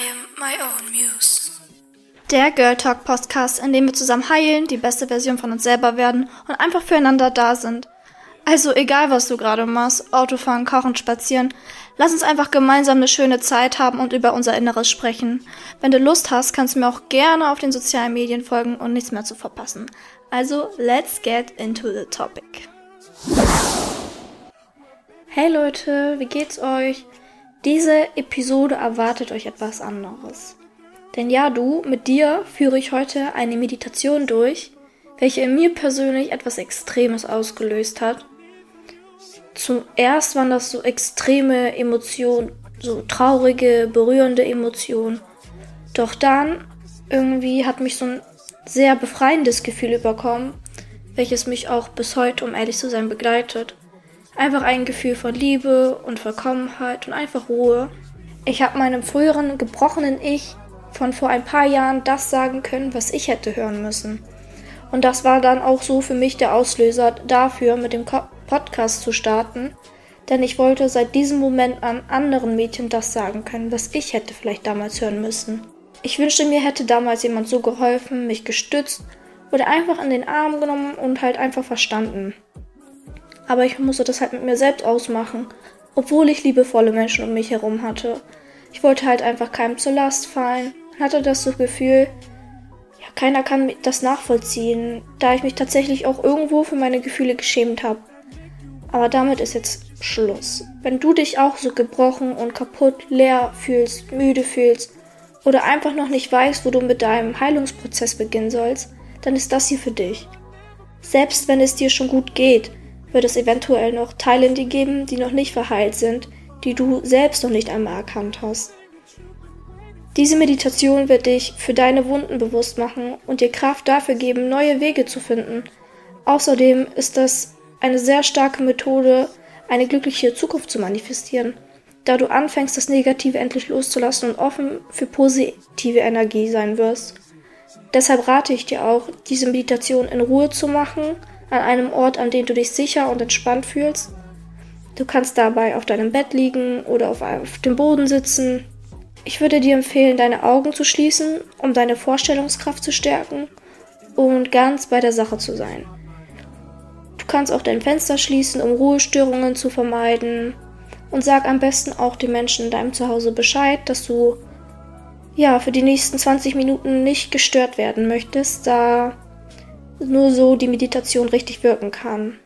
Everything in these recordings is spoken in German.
I am my own muse. Der Girl Talk Podcast, in dem wir zusammen heilen, die beste Version von uns selber werden und einfach füreinander da sind. Also egal, was du gerade machst, Autofahren, Kochen, Spazieren, lass uns einfach gemeinsam eine schöne Zeit haben und über unser Inneres sprechen. Wenn du Lust hast, kannst du mir auch gerne auf den sozialen Medien folgen und nichts mehr zu verpassen. Also, let's get into the topic. Hey Leute, wie geht's euch? Diese Episode erwartet euch etwas anderes. Denn ja, du, mit dir führe ich heute eine Meditation durch, welche in mir persönlich etwas Extremes ausgelöst hat. Zuerst waren das so extreme Emotionen, so traurige, berührende Emotionen. Doch dann irgendwie hat mich so ein sehr befreiendes Gefühl überkommen, welches mich auch bis heute, um ehrlich zu sein, begleitet. Einfach ein Gefühl von Liebe und Vollkommenheit und einfach Ruhe. Ich habe meinem früheren gebrochenen Ich von vor ein paar Jahren das sagen können, was ich hätte hören müssen. Und das war dann auch so für mich der Auslöser dafür, mit dem Podcast zu starten. Denn ich wollte seit diesem Moment an anderen Mädchen das sagen können, was ich hätte vielleicht damals hören müssen. Ich wünschte mir hätte damals jemand so geholfen, mich gestützt oder einfach in den Arm genommen und halt einfach verstanden aber ich musste das halt mit mir selbst ausmachen, obwohl ich liebevolle Menschen um mich herum hatte. Ich wollte halt einfach keinem zur Last fallen, hatte das so Gefühl, ja, keiner kann das nachvollziehen, da ich mich tatsächlich auch irgendwo für meine Gefühle geschämt habe. Aber damit ist jetzt Schluss. Wenn du dich auch so gebrochen und kaputt, leer fühlst, müde fühlst oder einfach noch nicht weißt, wo du mit deinem Heilungsprozess beginnen sollst, dann ist das hier für dich. Selbst wenn es dir schon gut geht, wird es eventuell noch Teile in dir geben, die noch nicht verheilt sind, die du selbst noch nicht einmal erkannt hast. Diese Meditation wird dich für deine Wunden bewusst machen und dir Kraft dafür geben, neue Wege zu finden. Außerdem ist das eine sehr starke Methode, eine glückliche Zukunft zu manifestieren, da du anfängst, das Negative endlich loszulassen und offen für positive Energie sein wirst. Deshalb rate ich dir auch, diese Meditation in Ruhe zu machen, an einem Ort, an dem du dich sicher und entspannt fühlst. Du kannst dabei auf deinem Bett liegen oder auf, auf dem Boden sitzen. Ich würde dir empfehlen, deine Augen zu schließen, um deine Vorstellungskraft zu stärken und ganz bei der Sache zu sein. Du kannst auch dein Fenster schließen, um Ruhestörungen zu vermeiden. Und sag am besten auch den Menschen in deinem Zuhause Bescheid, dass du ja für die nächsten 20 Minuten nicht gestört werden möchtest, da nur so die Meditation richtig wirken kann.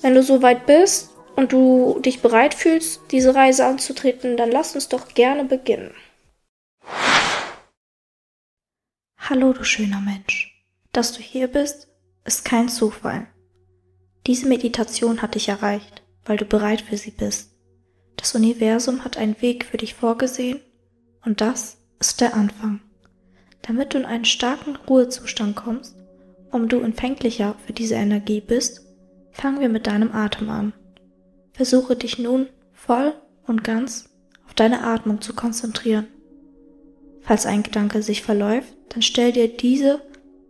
Wenn du soweit bist und du dich bereit fühlst, diese Reise anzutreten, dann lass uns doch gerne beginnen. Hallo, du schöner Mensch. Dass du hier bist, ist kein Zufall. Diese Meditation hat dich erreicht, weil du bereit für sie bist. Das Universum hat einen Weg für dich vorgesehen und das ist der Anfang. Damit du in einen starken Ruhezustand kommst, um du empfänglicher für diese Energie bist, fangen wir mit deinem Atem an. Versuche dich nun voll und ganz auf deine Atmung zu konzentrieren. Falls ein Gedanke sich verläuft, dann stell dir diese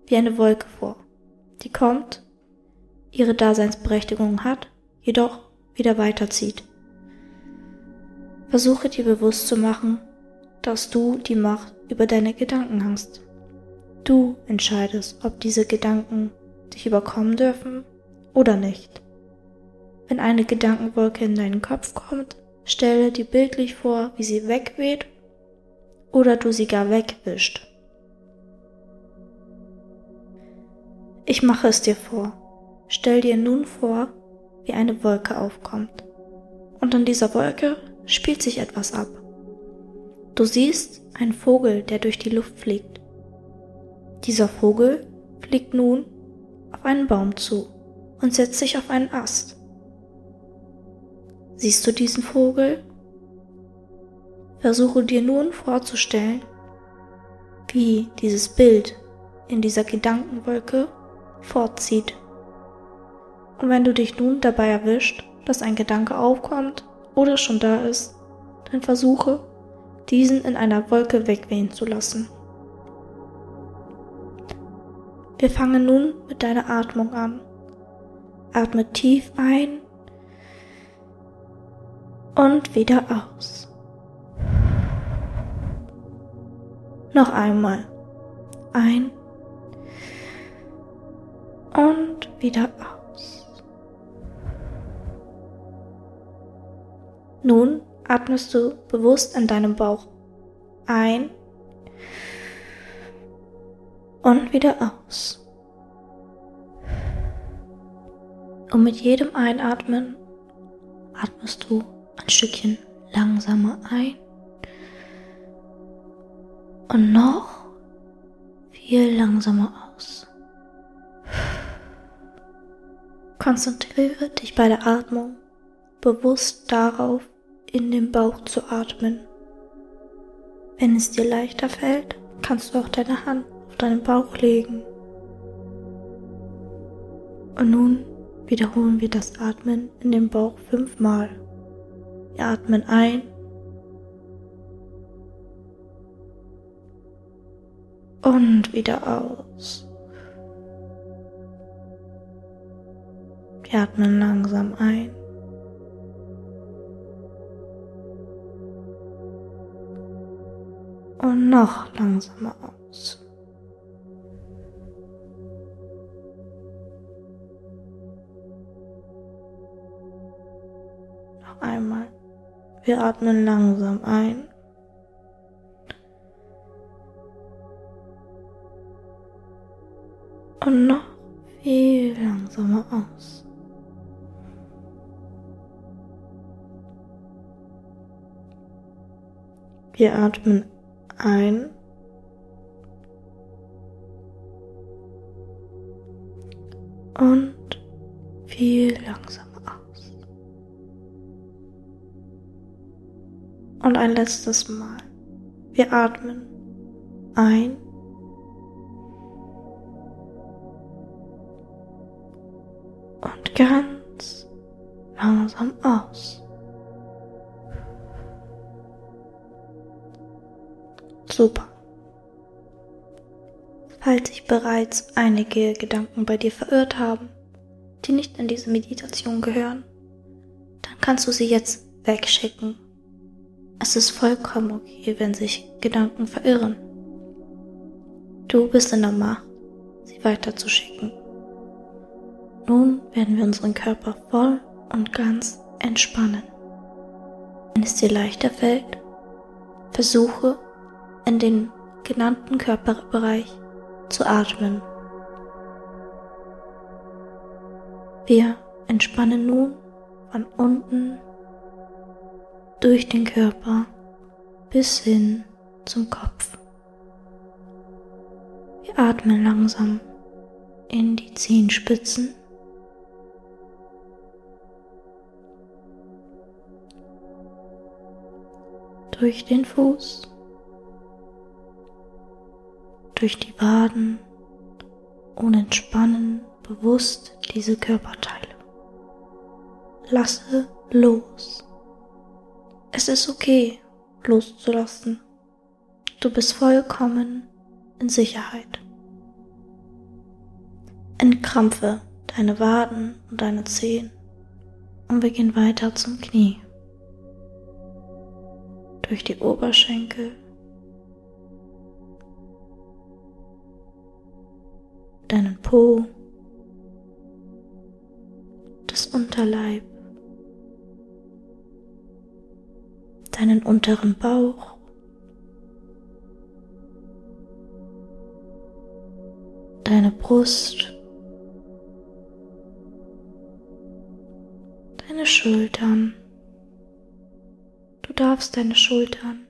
wie eine Wolke vor, die kommt, ihre Daseinsberechtigung hat, jedoch wieder weiterzieht. Versuche dir bewusst zu machen, dass du die Macht über deine Gedanken hast. Du entscheidest, ob diese Gedanken dich überkommen dürfen oder nicht. Wenn eine Gedankenwolke in deinen Kopf kommt, stelle dir bildlich vor, wie sie wegweht oder du sie gar wegwischt. Ich mache es dir vor. Stell dir nun vor, wie eine Wolke aufkommt. Und an dieser Wolke spielt sich etwas ab. Du siehst einen Vogel, der durch die Luft fliegt. Dieser Vogel fliegt nun auf einen Baum zu und setzt sich auf einen Ast. Siehst du diesen Vogel? Versuche dir nun vorzustellen, wie dieses Bild in dieser Gedankenwolke fortzieht. Und wenn du dich nun dabei erwischt, dass ein Gedanke aufkommt oder schon da ist, dann versuche, diesen in einer Wolke wegwehen zu lassen. Wir fangen nun mit deiner Atmung an. Atme tief ein und wieder aus. Noch einmal. Ein. Und wieder aus. Nun atmest du bewusst in deinem Bauch ein und wieder aus. Und mit jedem Einatmen atmest du ein Stückchen langsamer ein und noch viel langsamer aus. Konzentriere dich bei der Atmung bewusst darauf, in den Bauch zu atmen. Wenn es dir leichter fällt, kannst du auch deine Hand deinen Bauch legen. Und nun wiederholen wir das Atmen in den Bauch fünfmal. Wir atmen ein. Und wieder aus. Wir atmen langsam ein. Und noch langsamer aus. Wir atmen langsam ein. Und noch viel langsamer aus. Wir atmen ein. Ein letztes Mal. Wir atmen ein. Und ganz langsam aus. Super. Falls sich bereits einige Gedanken bei dir verirrt haben, die nicht in diese Meditation gehören, dann kannst du sie jetzt wegschicken. Es ist vollkommen okay, wenn sich Gedanken verirren. Du bist in der Macht, sie weiterzuschicken. Nun werden wir unseren Körper voll und ganz entspannen. Wenn es dir leichter fällt, versuche in den genannten Körperbereich zu atmen. Wir entspannen nun von unten durch den Körper bis hin zum Kopf. Wir atmen langsam in die Zehenspitzen. Durch den Fuß durch die Waden und entspannen bewusst diese Körperteile. Lasse los. Es ist okay, loszulassen. Du bist vollkommen in Sicherheit. Entkrampfe deine Waden und deine Zehen und wir gehen weiter zum Knie. Durch die Oberschenkel deinen Po, das Unterleib, deinen unteren Bauch, deine Brust, deine Schultern. Du darfst deine Schultern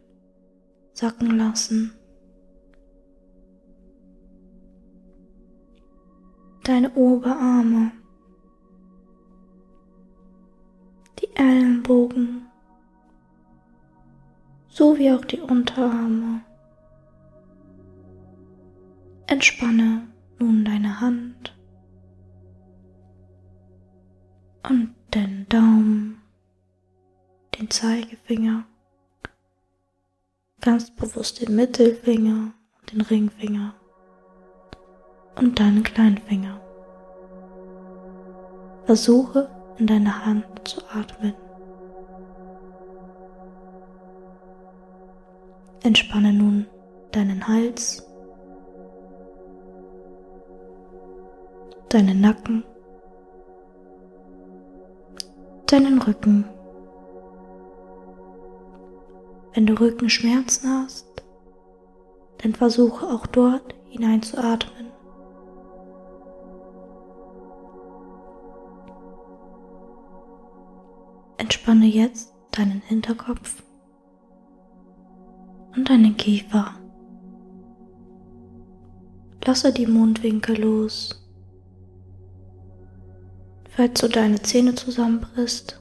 sacken lassen. deine Oberarme, die Ellenbogen, sowie auch die Unterarme. Entspanne nun deine Hand und den Daumen, den Zeigefinger, ganz bewusst den Mittelfinger und den Ringfinger und deinen Kleinfinger. Versuche in deine Hand zu atmen. Entspanne nun deinen Hals, deinen Nacken, deinen Rücken. Wenn du Rückenschmerzen hast, dann versuche auch dort hineinzuatmen. Entspanne jetzt deinen Hinterkopf und deinen Kiefer. Lasse die Mundwinkel los. Falls du deine Zähne zusammenbrichst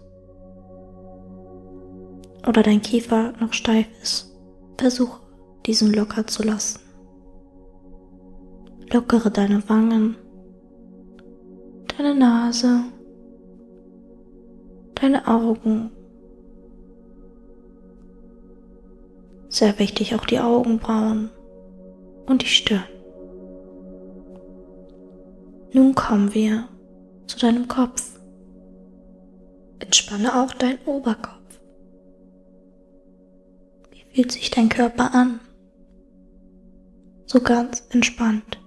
oder dein Kiefer noch steif ist, versuche diesen locker zu lassen. Lockere deine Wangen, deine Nase, deine Augen. Sehr wichtig auch die Augenbrauen und die Stirn. Nun kommen wir zu deinem Kopf. Entspanne auch deinen Oberkopf. Wie fühlt sich dein Körper an? So ganz entspannt.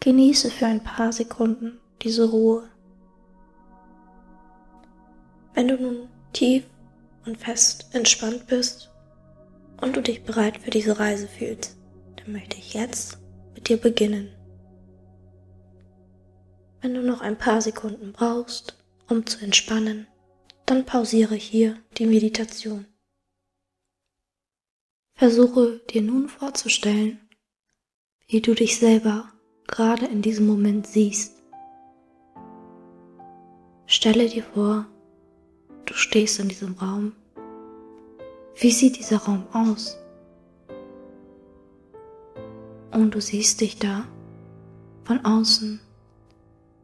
Genieße für ein paar Sekunden diese Ruhe. Wenn du nun tief und fest entspannt bist und du dich bereit für diese Reise fühlst, dann möchte ich jetzt mit dir beginnen. Wenn du noch ein paar Sekunden brauchst, um zu entspannen, dann pausiere hier die Meditation. Versuche dir nun vorzustellen, wie du dich selber gerade in diesem Moment siehst. Stelle dir vor, du stehst in diesem Raum. Wie sieht dieser Raum aus? Und du siehst dich da von außen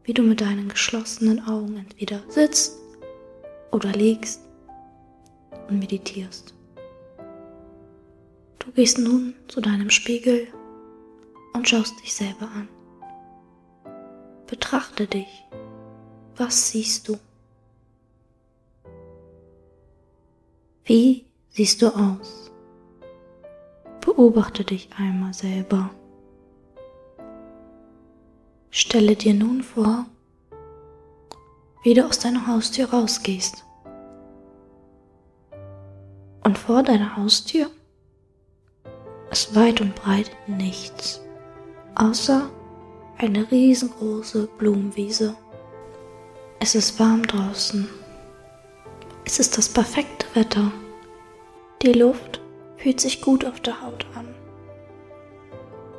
wie du mit deinen geschlossenen Augen entweder sitzt oder liegst und meditierst. Du gehst nun zu deinem Spiegel und schaust dich selber an. Betrachte dich. Was siehst du? Wie siehst du aus? Beobachte dich einmal selber. Stelle dir nun vor, wie du aus deiner Haustür rausgehst. Und vor deiner Haustür ist weit und breit nichts, außer eine riesengroße Blumenwiese. Es ist warm draußen. Es ist das perfekte Wetter. Die Luft fühlt sich gut auf der Haut an.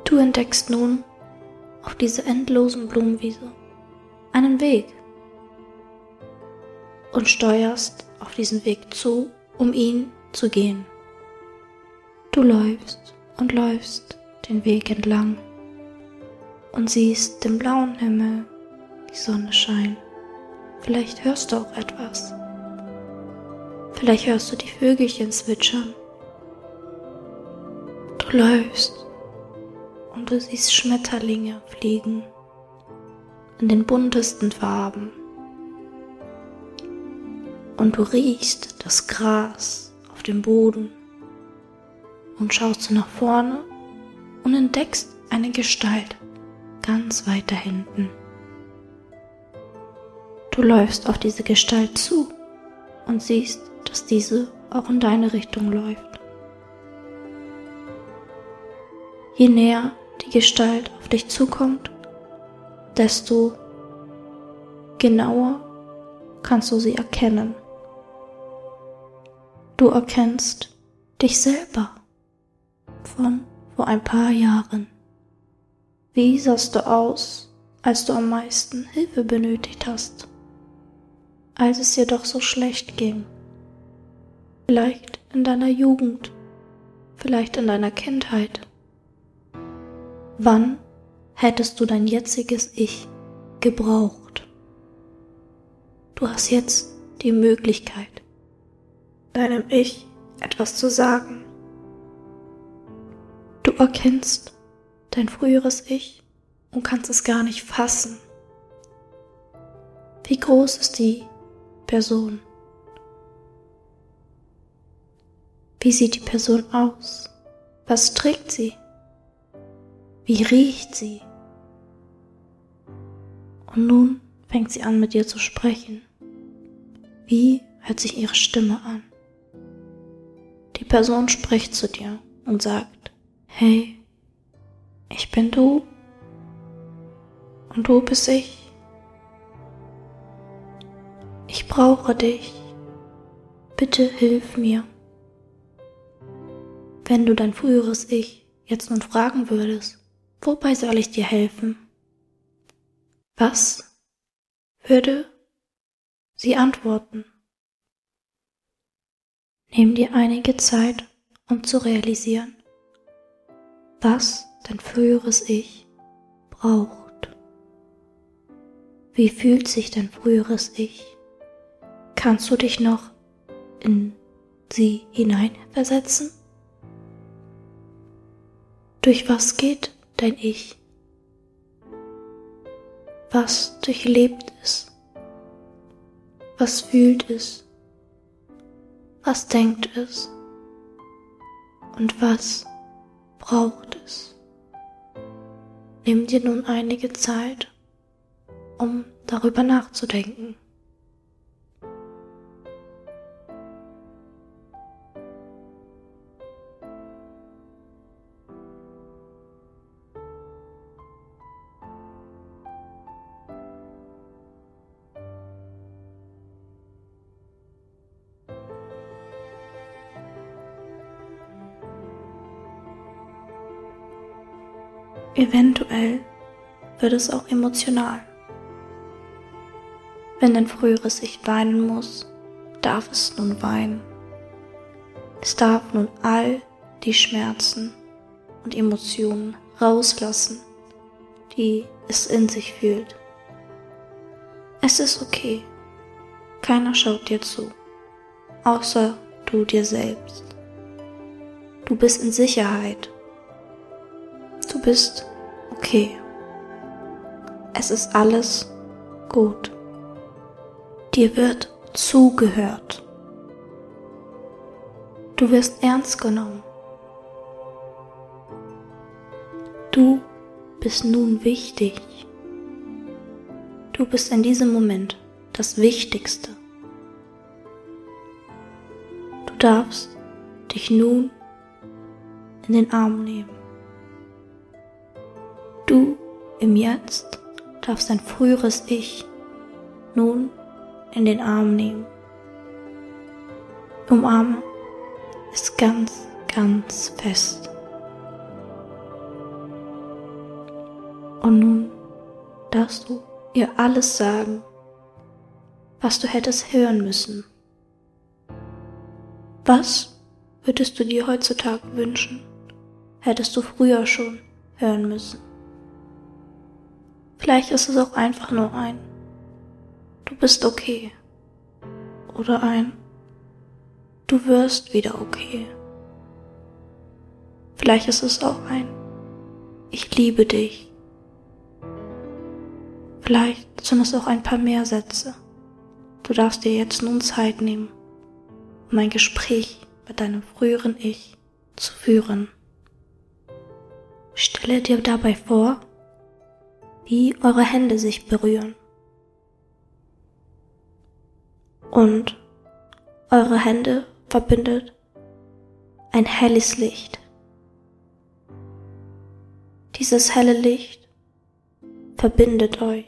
Du entdeckst nun auf diese endlosen Blumenwiese einen Weg und steuerst auf diesen Weg zu, um ihn zu gehen. Du läufst und läufst den Weg entlang und siehst den blauen Himmel, die Sonne scheint. Vielleicht hörst du auch etwas. Vielleicht hörst du die Vögelchen zwitschern. Du läufst und du siehst Schmetterlinge fliegen in den buntesten Farben. Und du riechst das Gras auf dem Boden und schaust du nach vorne und entdeckst eine Gestalt ganz weit da hinten. Du läufst auf diese Gestalt zu und siehst, dass diese auch in deine Richtung läuft. Je näher die Gestalt auf dich zukommt, desto genauer kannst du sie erkennen. Du erkennst dich selber von vor ein paar Jahren. Wie sahst du aus, als du am meisten Hilfe benötigt hast? Als es dir doch so schlecht ging? Vielleicht in deiner Jugend, vielleicht in deiner Kindheit. Wann hättest du dein jetziges Ich gebraucht? Du hast jetzt die Möglichkeit, deinem Ich etwas zu sagen. Du erkennst dein früheres Ich und kannst es gar nicht fassen. Wie groß ist die Person? Wie sieht die Person aus? Was trägt sie? Wie riecht sie? Und nun fängt sie an mit dir zu sprechen. Wie hört sich ihre Stimme an? Die Person spricht zu dir und sagt, hey, ich bin du und du bist ich. Ich brauche dich. Bitte hilf mir. Wenn du dein früheres Ich jetzt nun fragen würdest, wobei soll ich dir helfen? Was würde sie antworten? Nimm dir einige Zeit, um zu realisieren, was dein früheres Ich braucht. Wie fühlt sich dein früheres Ich? Kannst du dich noch in sie hineinversetzen? Durch was geht dein Ich? Was durchlebt es? Was fühlt es? Was denkt es? Und was braucht es? Nimm dir nun einige Zeit, um darüber nachzudenken. Eventuell wird es auch emotional. Wenn dein früheres Ich weinen muss, darf es nun weinen. Es darf nun all die Schmerzen und Emotionen rauslassen, die es in sich fühlt. Es ist okay. Keiner schaut dir zu, außer du dir selbst. Du bist in Sicherheit bist okay. Es ist alles gut. Dir wird zugehört. Du wirst ernst genommen. Du bist nun wichtig. Du bist in diesem Moment das Wichtigste. Du darfst dich nun in den Arm nehmen. Du im Jetzt darfst dein früheres Ich nun in den Arm nehmen. Umarme es ganz, ganz fest. Und nun darfst du ihr alles sagen, was du hättest hören müssen. Was würdest du dir heutzutage wünschen, hättest du früher schon hören müssen? Vielleicht ist es auch einfach nur ein Du bist okay. Oder ein Du wirst wieder okay. Vielleicht ist es auch ein Ich liebe dich. Vielleicht sind es auch ein paar mehr Sätze. Du darfst dir jetzt nun Zeit nehmen, um ein Gespräch mit deinem früheren Ich zu führen. Stelle dir dabei vor, wie eure Hände sich berühren. Und eure Hände verbindet ein helles Licht. Dieses helle Licht verbindet euch.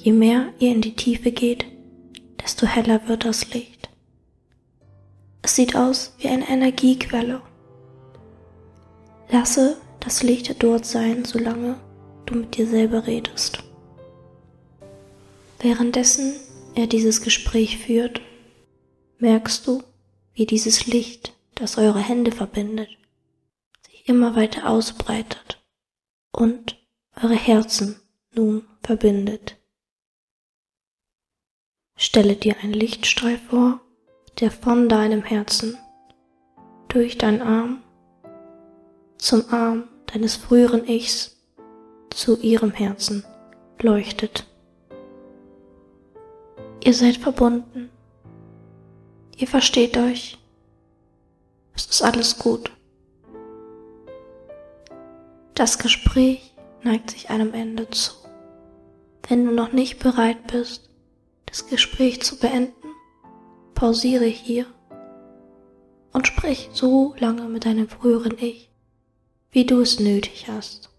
Je mehr ihr in die Tiefe geht, desto heller wird das Licht. Es sieht aus wie eine Energiequelle. Lasse das Licht dort sein, solange du mit dir selber redest. Währenddessen er dieses Gespräch führt, merkst du, wie dieses Licht, das eure Hände verbindet, sich immer weiter ausbreitet und eure Herzen nun verbindet. Stelle dir einen Lichtstrahl vor, der von deinem Herzen durch deinen Arm zum Arm deines früheren Ichs zu ihrem Herzen leuchtet. Ihr seid verbunden. Ihr versteht euch. Es ist alles gut. Das Gespräch neigt sich einem Ende zu. Wenn du noch nicht bereit bist, das Gespräch zu beenden, pausiere hier und sprich so lange mit deinem früheren Ich, wie du es nötig hast.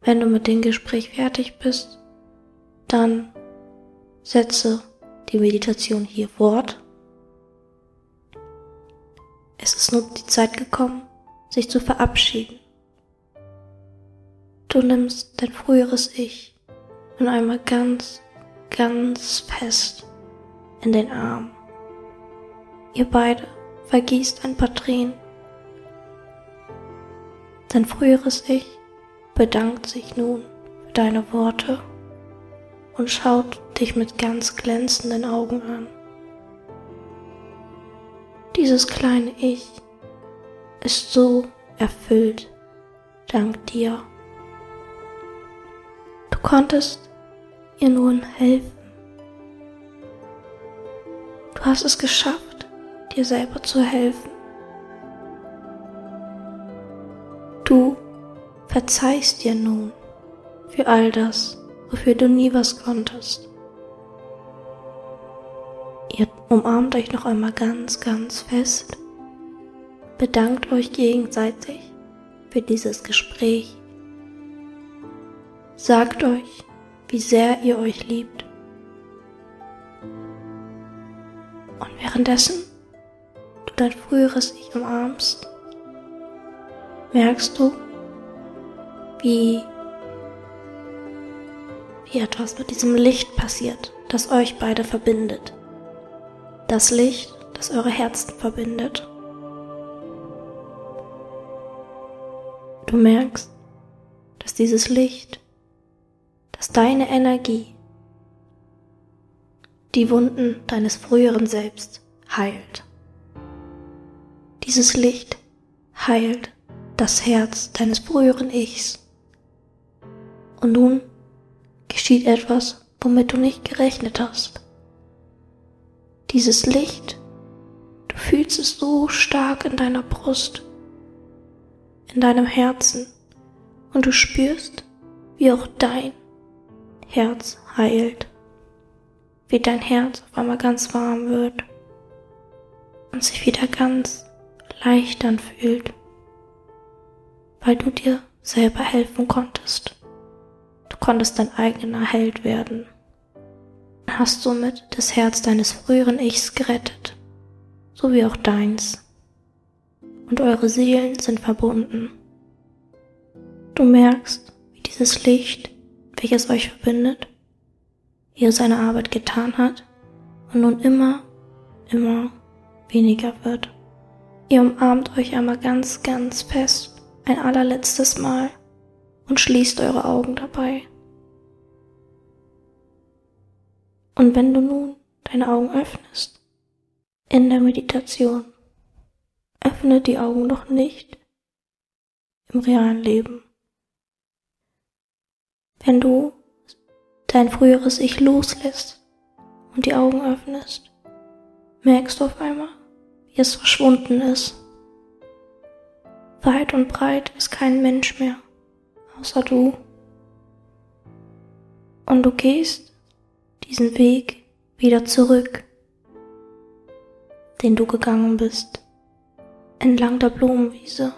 Wenn du mit dem Gespräch fertig bist, dann setze die Meditation hier fort. Es ist nun die Zeit gekommen, sich zu verabschieden. Du nimmst dein früheres Ich nun einmal ganz, ganz fest in den Arm. Ihr beide vergießt ein paar Tränen. Dein früheres Ich bedankt sich nun für deine Worte und schaut dich mit ganz glänzenden Augen an. Dieses kleine Ich ist so erfüllt dank dir. Du konntest ihr nun helfen. Du hast es geschafft, dir selber zu helfen. Du verzeihst dir nun für all das, wofür du nie was konntest. Ihr umarmt euch noch einmal ganz, ganz fest, bedankt euch gegenseitig für dieses Gespräch, sagt euch, wie sehr ihr euch liebt. Und währenddessen du dein früheres Ich umarmst, merkst du, wie, wie etwas mit diesem Licht passiert, das euch beide verbindet. Das Licht, das eure Herzen verbindet. Du merkst, dass dieses Licht, dass deine Energie die Wunden deines früheren Selbst heilt. Dieses Licht heilt das Herz deines früheren Ichs. Und nun geschieht etwas, womit du nicht gerechnet hast. Dieses Licht, du fühlst es so stark in deiner Brust, in deinem Herzen, und du spürst, wie auch dein Herz heilt, wie dein Herz auf einmal ganz warm wird und sich wieder ganz leicht anfühlt, weil du dir selber helfen konntest konntest dein eigener Held werden. Hast somit das Herz deines früheren Ichs gerettet, so wie auch deins. Und eure Seelen sind verbunden. Du merkst, wie dieses Licht, welches euch verbindet, er seine Arbeit getan hat und nun immer, immer weniger wird. Ihr umarmt euch einmal ganz, ganz fest, ein allerletztes Mal und schließt eure Augen dabei. Und wenn du nun deine Augen öffnest, in der Meditation, öffne die Augen noch nicht im realen Leben. Wenn du dein früheres Ich loslässt und die Augen öffnest, merkst du auf einmal, wie es verschwunden ist. Weit und breit ist kein Mensch mehr, außer du. Und du gehst diesen Weg wieder zurück, den du gegangen bist, entlang der Blumenwiese,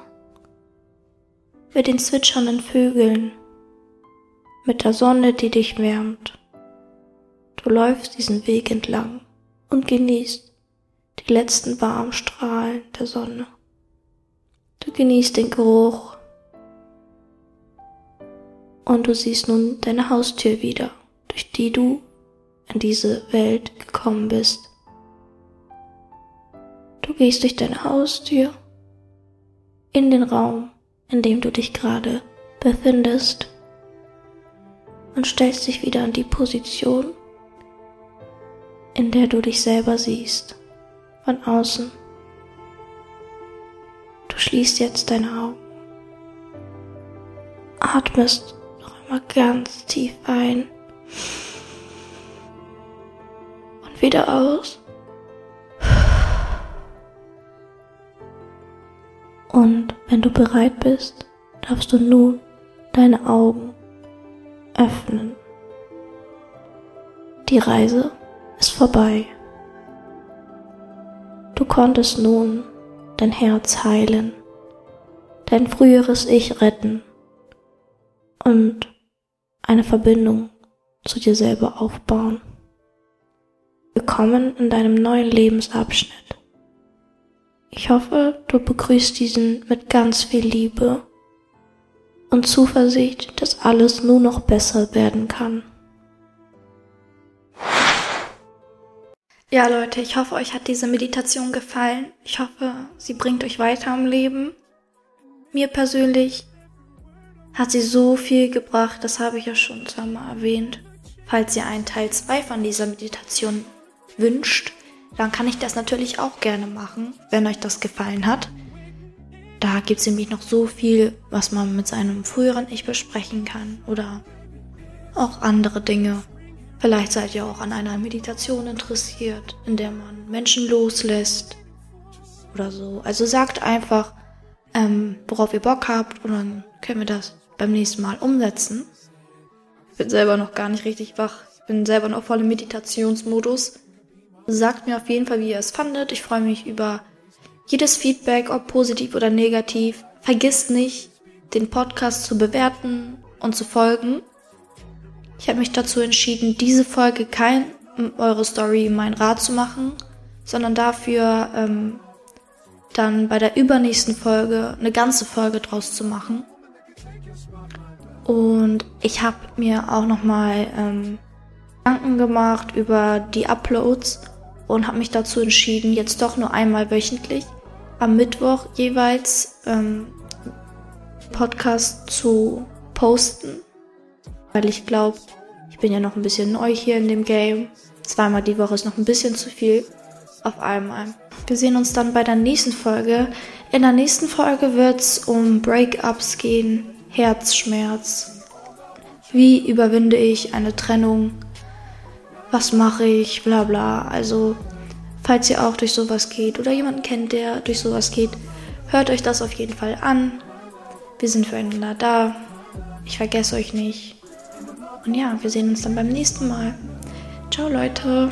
mit den zwitschernden Vögeln, mit der Sonne, die dich wärmt. Du läufst diesen Weg entlang und genießt die letzten warmen Strahlen der Sonne. Du genießt den Geruch und du siehst nun deine Haustür wieder, durch die du in diese Welt gekommen bist. Du gehst durch deine Haustür in den Raum, in dem du dich gerade befindest und stellst dich wieder an die Position, in der du dich selber siehst, von außen. Du schließt jetzt deine Augen, atmest noch einmal ganz tief ein wieder aus. Und wenn du bereit bist, darfst du nun deine Augen öffnen. Die Reise ist vorbei. Du konntest nun dein Herz heilen, dein früheres Ich retten und eine Verbindung zu dir selber aufbauen. Willkommen in deinem neuen Lebensabschnitt. Ich hoffe, du begrüßt diesen mit ganz viel Liebe und Zuversicht, dass alles nur noch besser werden kann. Ja, Leute, ich hoffe, euch hat diese Meditation gefallen. Ich hoffe, sie bringt euch weiter im Leben. Mir persönlich hat sie so viel gebracht, das habe ich ja schon zweimal erwähnt. Falls ihr einen Teil 2 von dieser Meditation wünscht, dann kann ich das natürlich auch gerne machen, wenn euch das gefallen hat. Da gibt es nämlich noch so viel, was man mit seinem früheren Ich besprechen kann oder auch andere Dinge. Vielleicht seid ihr auch an einer Meditation interessiert, in der man Menschen loslässt oder so. Also sagt einfach, ähm, worauf ihr Bock habt und dann können wir das beim nächsten Mal umsetzen. Ich bin selber noch gar nicht richtig wach. Ich bin selber noch voll im Meditationsmodus. Sagt mir auf jeden Fall, wie ihr es fandet. Ich freue mich über jedes Feedback, ob positiv oder negativ. Vergisst nicht, den Podcast zu bewerten und zu folgen. Ich habe mich dazu entschieden, diese Folge kein eure Story mein Rat zu machen, sondern dafür ähm, dann bei der übernächsten Folge eine ganze Folge draus zu machen. Und ich habe mir auch nochmal ähm, Gedanken gemacht über die Uploads und habe mich dazu entschieden, jetzt doch nur einmal wöchentlich am Mittwoch jeweils ähm, Podcast zu posten, weil ich glaube, ich bin ja noch ein bisschen neu hier in dem Game. Zweimal die Woche ist noch ein bisschen zu viel auf einmal. Wir sehen uns dann bei der nächsten Folge. In der nächsten Folge wird es um Breakups gehen, Herzschmerz. Wie überwinde ich eine Trennung? was mache ich, bla bla. Also, falls ihr auch durch sowas geht oder jemanden kennt, der durch sowas geht, hört euch das auf jeden Fall an. Wir sind füreinander da. Ich vergesse euch nicht. Und ja, wir sehen uns dann beim nächsten Mal. Ciao Leute.